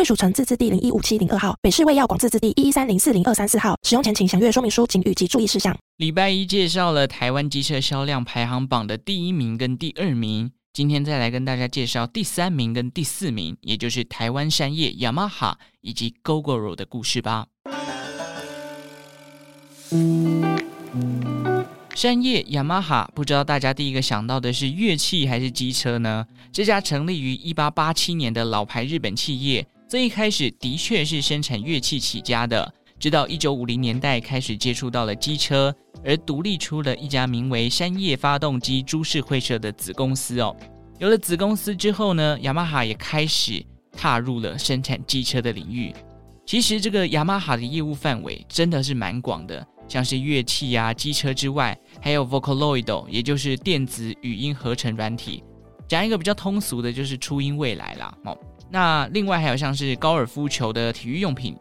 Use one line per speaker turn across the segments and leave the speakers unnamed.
贵属城自治地零一五七零二号，北市卫药广自治地一一三零四零二三四号。使用前请详阅说明书、警语及注意事项。
礼拜一介绍了台湾机车销量排行榜的第一名跟第二名，今天再来跟大家介绍第三名跟第四名，也就是台湾山叶、雅马哈以及 Gogoro 的故事吧。山叶、雅马哈，不知道大家第一个想到的是乐器还是机车呢？这家成立于一八八七年的老牌日本企业。最一开始的确是生产乐器起家的，直到一九五零年代开始接触到了机车，而独立出了一家名为山叶发动机株式会社的子公司哦。有了子公司之后呢，雅马哈也开始踏入了生产机车的领域。其实这个雅马哈的业务范围真的是蛮广的，像是乐器啊、机车之外，还有 Vocaloid，也就是电子语音合成软体。讲一个比较通俗的，就是初音未来啦哦。那另外还有像是高尔夫球的体育用品，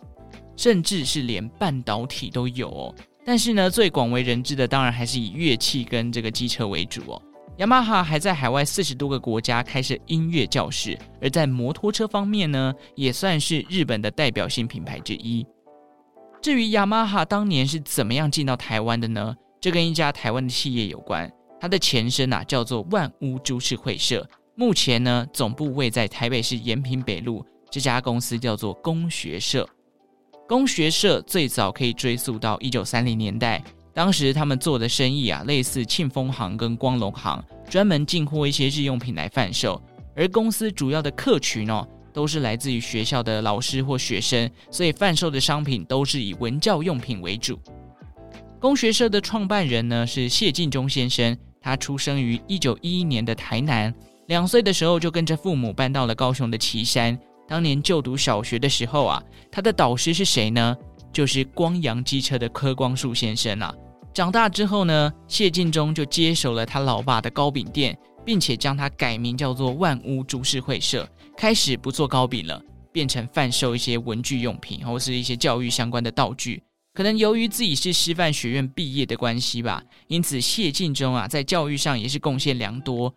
甚至是连半导体都有哦。但是呢，最广为人知的当然还是以乐器跟这个机车为主哦。雅马哈还在海外四十多个国家开设音乐教室，而在摩托车方面呢，也算是日本的代表性品牌之一。至于雅马哈当年是怎么样进到台湾的呢？这跟一家台湾的企业有关，它的前身啊叫做万屋株式会社。目前呢，总部位在台北市延平北路。这家公司叫做工学社。工学社最早可以追溯到一九三零年代，当时他们做的生意啊，类似庆丰行跟光隆行，专门进货一些日用品来贩售。而公司主要的客群哦，都是来自于学校的老师或学生，所以贩售的商品都是以文教用品为主。工学社的创办人呢是谢晋中先生，他出生于一九一一年的台南。两岁的时候就跟着父母搬到了高雄的旗山。当年就读小学的时候啊，他的导师是谁呢？就是光阳机车的柯光树先生啊。长大之后呢，谢晋中就接手了他老爸的糕饼店，并且将它改名叫做万屋株式会社，开始不做糕饼了，变成贩售一些文具用品或是一些教育相关的道具。可能由于自己是师范学院毕业的关系吧，因此谢晋中啊在教育上也是贡献良多。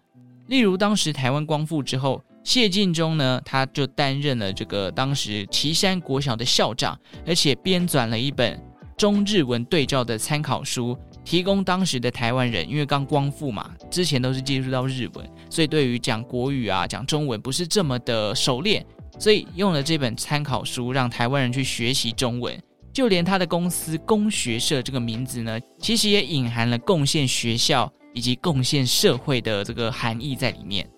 例如，当时台湾光复之后，谢晋中呢，他就担任了这个当时旗山国小的校长，而且编纂了一本中日文对照的参考书，提供当时的台湾人，因为刚光复嘛，之前都是接触到日文，所以对于讲国语啊、讲中文不是这么的熟练，所以用了这本参考书，让台湾人去学习中文。就连他的公司工学社这个名字呢，其实也隐含了贡献学校。以及贡献社会的这个含义在里面。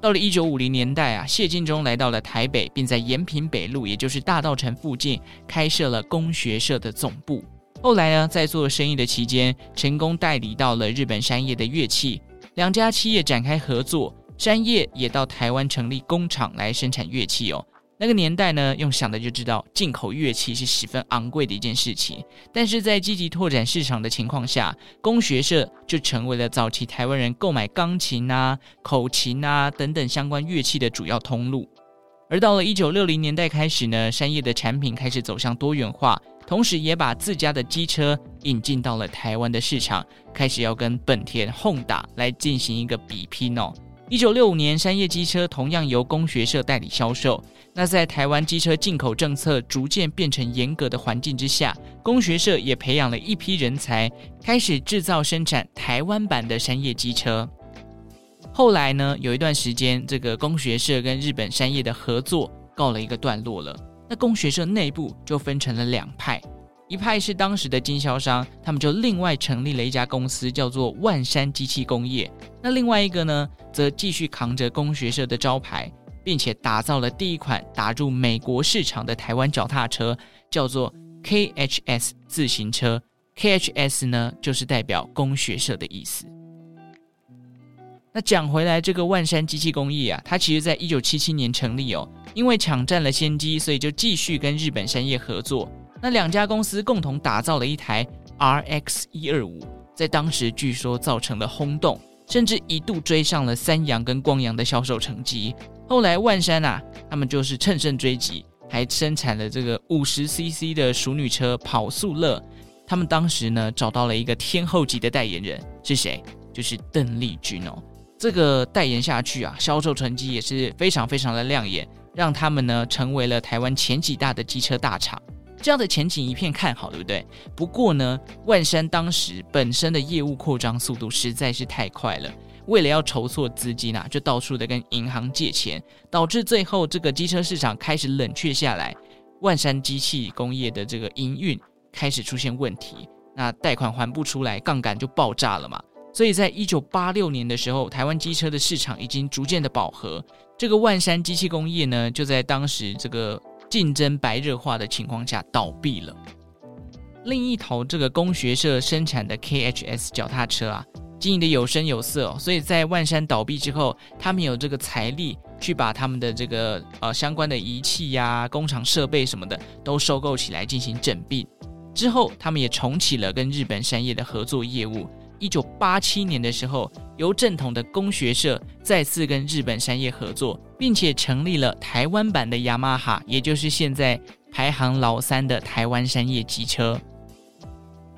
到了一九五零年代啊，谢晋中来到了台北，并在延平北路，也就是大道城附近开设了工学社的总部。后来呢，在做生意的期间，成功代理到了日本山叶的乐器，两家企业展开合作，山叶也到台湾成立工厂来生产乐器哦。那个年代呢，用想的就知道进口乐器是十分昂贵的一件事情。但是在积极拓展市场的情况下，工学社就成为了早期台湾人购买钢琴啊、口琴啊等等相关乐器的主要通路。而到了一九六零年代开始呢，山叶的产品开始走向多元化，同时也把自家的机车引进到了台湾的市场，开始要跟本田、Honda 来进行一个比拼哦。一九六五年，山叶机车同样由工学社代理销售。那在台湾机车进口政策逐渐变成严格的环境之下，工学社也培养了一批人才，开始制造生产台湾版的山叶机车。后来呢，有一段时间，这个工学社跟日本山叶的合作告了一个段落了。那工学社内部就分成了两派。一派是当时的经销商，他们就另外成立了一家公司，叫做万山机器工业。那另外一个呢，则继续扛着工学社的招牌，并且打造了第一款打入美国市场的台湾脚踏车，叫做 KHS 自行车。KHS 呢，就是代表工学社的意思。那讲回来，这个万山机器工业啊，它其实在一九七七年成立哦，因为抢占了先机，所以就继续跟日本山业合作。那两家公司共同打造了一台 RX 一二五，在当时据说造成了轰动，甚至一度追上了三阳跟光阳的销售成绩。后来万山啊，他们就是乘胜追击，还生产了这个五十 CC 的熟女车跑速乐。他们当时呢，找到了一个天后级的代言人，是谁？就是邓丽君哦。这个代言下去啊，销售成绩也是非常非常的亮眼，让他们呢成为了台湾前几大的机车大厂。这样的前景一片看好，对不对？不过呢，万山当时本身的业务扩张速度实在是太快了，为了要筹措资金啊，就到处的跟银行借钱，导致最后这个机车市场开始冷却下来，万山机器工业的这个营运开始出现问题，那贷款还不出来，杠杆就爆炸了嘛。所以在一九八六年的时候，台湾机车的市场已经逐渐的饱和，这个万山机器工业呢，就在当时这个竞争白热化的情况下倒闭了。另一头，这个工学社生产的 KHS 脚踏车啊，经营的有声有色，所以在万山倒闭之后，他们有这个财力去把他们的这个呃相关的仪器呀、工厂设备什么的都收购起来进行整并。之后，他们也重启了跟日本山业的合作业务。一九八七年的时候，由正统的工学社再次跟日本山叶合作，并且成立了台湾版的雅马哈，也就是现在排行老三的台湾山叶机车。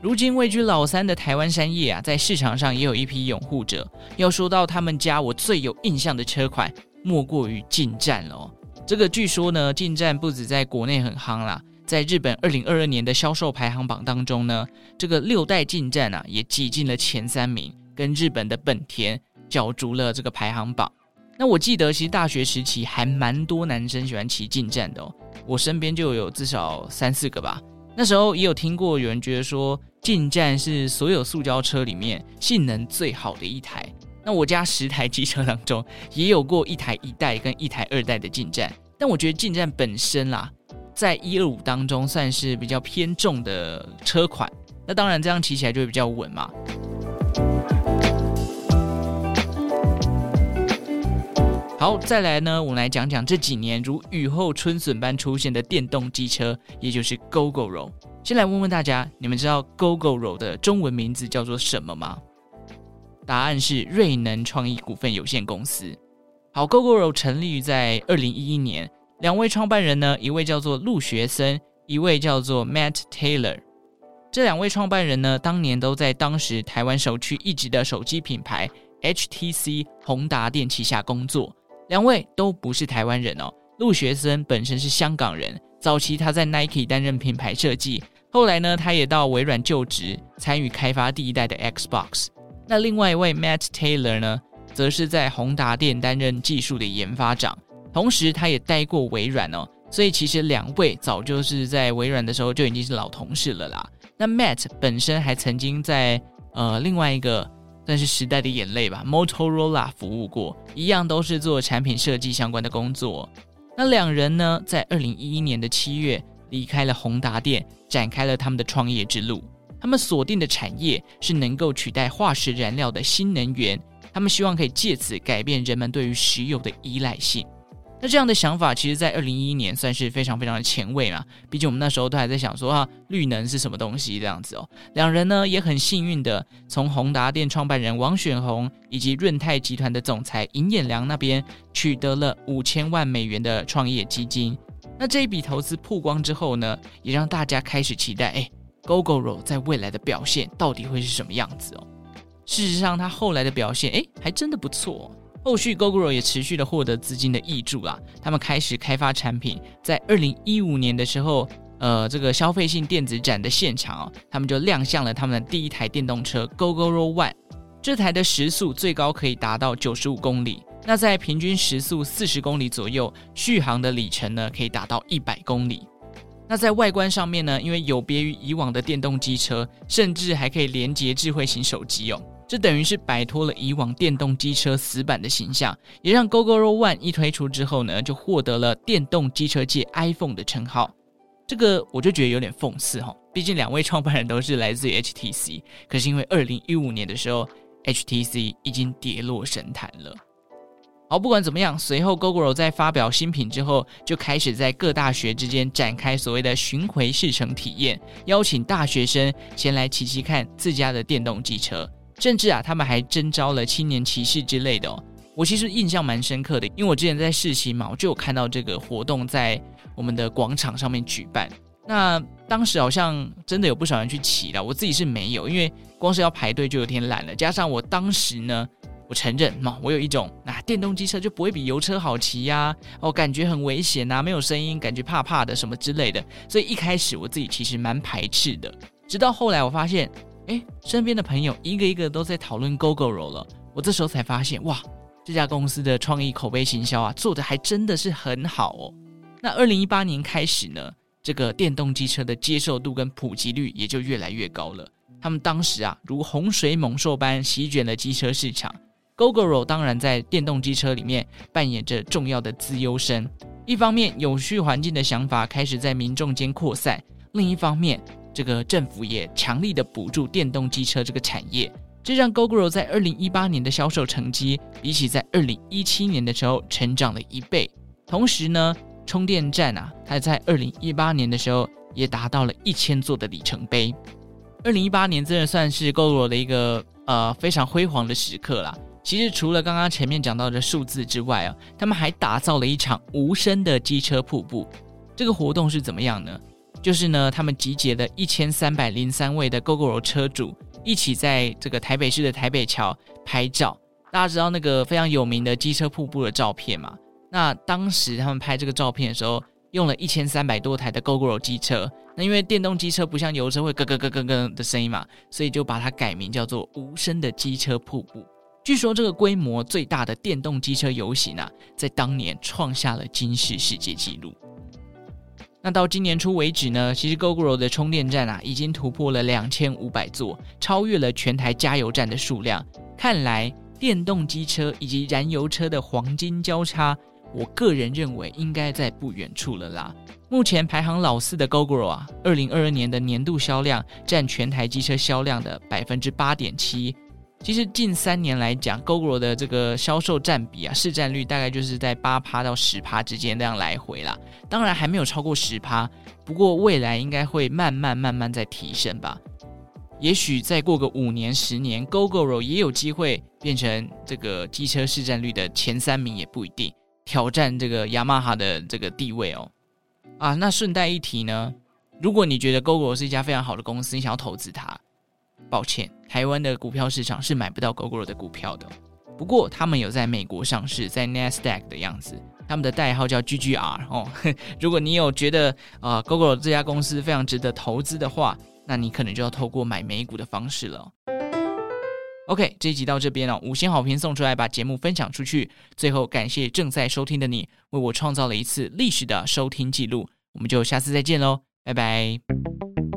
如今位居老三的台湾山叶啊，在市场上也有一批拥护者。要说到他们家，我最有印象的车款，莫过于劲战了。这个据说呢，劲战不止在国内很夯啦。在日本二零二二年的销售排行榜当中呢，这个六代劲战啊也挤进了前三名，跟日本的本田角逐了这个排行榜。那我记得其实大学时期还蛮多男生喜欢骑劲战的哦，我身边就有至少三四个吧。那时候也有听过有人觉得说劲战是所有塑胶车里面性能最好的一台。那我家十台机车当中也有过一台一代跟一台二代的劲战，但我觉得劲战本身啦。在一二五当中算是比较偏重的车款，那当然这样骑起来就会比较稳嘛。好，再来呢，我们来讲讲这几年如雨后春笋般出现的电动机车，也就是 Gogoro。先来问问大家，你们知道 Gogoro 的中文名字叫做什么吗？答案是瑞能创意股份有限公司。好，Gogoro 成立于在二零一一年。两位创办人呢，一位叫做陆学森，一位叫做 Matt Taylor。这两位创办人呢，当年都在当时台湾首屈一指的手机品牌 HTC 宏达电旗下工作。两位都不是台湾人哦。陆学森本身是香港人，早期他在 Nike 担任品牌设计，后来呢，他也到微软就职，参与开发第一代的 Xbox。那另外一位 Matt Taylor 呢，则是在宏达电担任技术的研发长。同时，他也待过微软哦，所以其实两位早就是在微软的时候就已经是老同事了啦。那 Matt 本身还曾经在呃另外一个算是时代的眼泪吧，Motorola 服务过，一样都是做产品设计相关的工作。那两人呢，在二零一一年的七月离开了宏达电，展开了他们的创业之路。他们锁定的产业是能够取代化石燃料的新能源，他们希望可以借此改变人们对于石油的依赖性。那这样的想法，其实，在二零一一年算是非常非常的前卫嘛。毕竟我们那时候都还在想说啊，绿能是什么东西这样子哦。两人呢也很幸运的从宏达电创办人王选红以及润泰集团的总裁尹衍梁那边取得了五千万美元的创业基金。那这一笔投资曝光之后呢，也让大家开始期待，哎，Gogoro 在未来的表现到底会是什么样子哦？事实上，他后来的表现，哎，还真的不错。后续，Gogoro 也持续的获得资金的挹注啊，他们开始开发产品。在二零一五年的时候，呃，这个消费性电子展的现场哦，他们就亮相了他们的第一台电动车 Gogoro One。这台的时速最高可以达到九十五公里，那在平均时速四十公里左右，续航的里程呢可以达到一百公里。那在外观上面呢，因为有别于以往的电动机车，甚至还可以连接智慧型手机哦。这等于是摆脱了以往电动机车死板的形象，也让 Gogoro One 一推出之后呢，就获得了电动机车界 iPhone 的称号。这个我就觉得有点讽刺哈，毕竟两位创办人都是来自于 HTC，可是因为二零一五年的时候 HTC 已经跌落神坛了。好，不管怎么样，随后 Gogoro 在发表新品之后，就开始在各大学之间展开所谓的巡回试乘体验，邀请大学生前来骑骑看自家的电动机车，甚至啊，他们还征召了青年骑士之类的哦。我其实印象蛮深刻的，因为我之前在试骑嘛，我就有看到这个活动在我们的广场上面举办。那当时好像真的有不少人去骑了，我自己是没有，因为光是要排队就有点懒了，加上我当时呢。我承认嘛，我有一种那、啊、电动机车就不会比油车好骑呀、啊，哦，感觉很危险呐、没有声音，感觉怕怕的什么之类的，所以一开始我自己其实蛮排斥的。直到后来我发现，哎，身边的朋友一个一个都在讨论 Gogoro 了，我这时候才发现，哇，这家公司的创意口碑行销啊，做得还真的是很好哦。那二零一八年开始呢，这个电动机车的接受度跟普及率也就越来越高了。他们当时啊，如洪水猛兽般席卷了机车市场。Gogoro 当然在电动机车里面扮演着重要的资优生。一方面，有序环境的想法开始在民众间扩散；另一方面，这个政府也强力的补助电动机车这个产业，这让 Gogoro 在二零一八年的销售成绩比起在二零一七年的时候成长了一倍。同时呢，充电站啊，它在二零一八年的时候也达到了一千座的里程碑。二零一八年真的算是 Gogoro 的一个呃非常辉煌的时刻啦。其实除了刚刚前面讲到的数字之外啊，他们还打造了一场无声的机车瀑布。这个活动是怎么样呢？就是呢，他们集结了一千三百零三位的 Gogoro 车主，一起在这个台北市的台北桥拍照。大家知道那个非常有名的机车瀑布的照片吗？那当时他们拍这个照片的时候，用了一千三百多台的 Gogoro 机车。那因为电动机车不像油车会咯咯咯咯咯的声音嘛，所以就把它改名叫做无声的机车瀑布。据说这个规模最大的电动机车游行啊，在当年创下了金氏世界纪录。那到今年初为止呢，其实 Gogoro 的充电站啊，已经突破了两千五百座，超越了全台加油站的数量。看来电动机车以及燃油车的黄金交叉，我个人认为应该在不远处了啦。目前排行老四的 Gogoro 啊，二零二二年的年度销量占全台机车销量的百分之八点七。其实近三年来讲，Gogoro 的这个销售占比啊，市占率大概就是在八趴到十趴之间这样来回啦。当然还没有超过十趴，不过未来应该会慢慢慢慢在提升吧。也许再过个五年十年，Gogoro 也有机会变成这个机车市占率的前三名也不一定，挑战这个雅马哈的这个地位哦。啊，那顺带一提呢，如果你觉得 Google 是一家非常好的公司，你想要投资它。抱歉，台湾的股票市场是买不到 Gogoro 的股票的。不过他们有在美国上市，在 Nasdaq 的样子，他们的代号叫 GGR 哦。如果你有觉得啊、呃、Gogoro 这家公司非常值得投资的话，那你可能就要透过买美股的方式了。OK，这一集到这边了，五星好评送出来，把节目分享出去。最后感谢正在收听的你，为我创造了一次历史的收听记录。我们就下次再见喽，拜拜。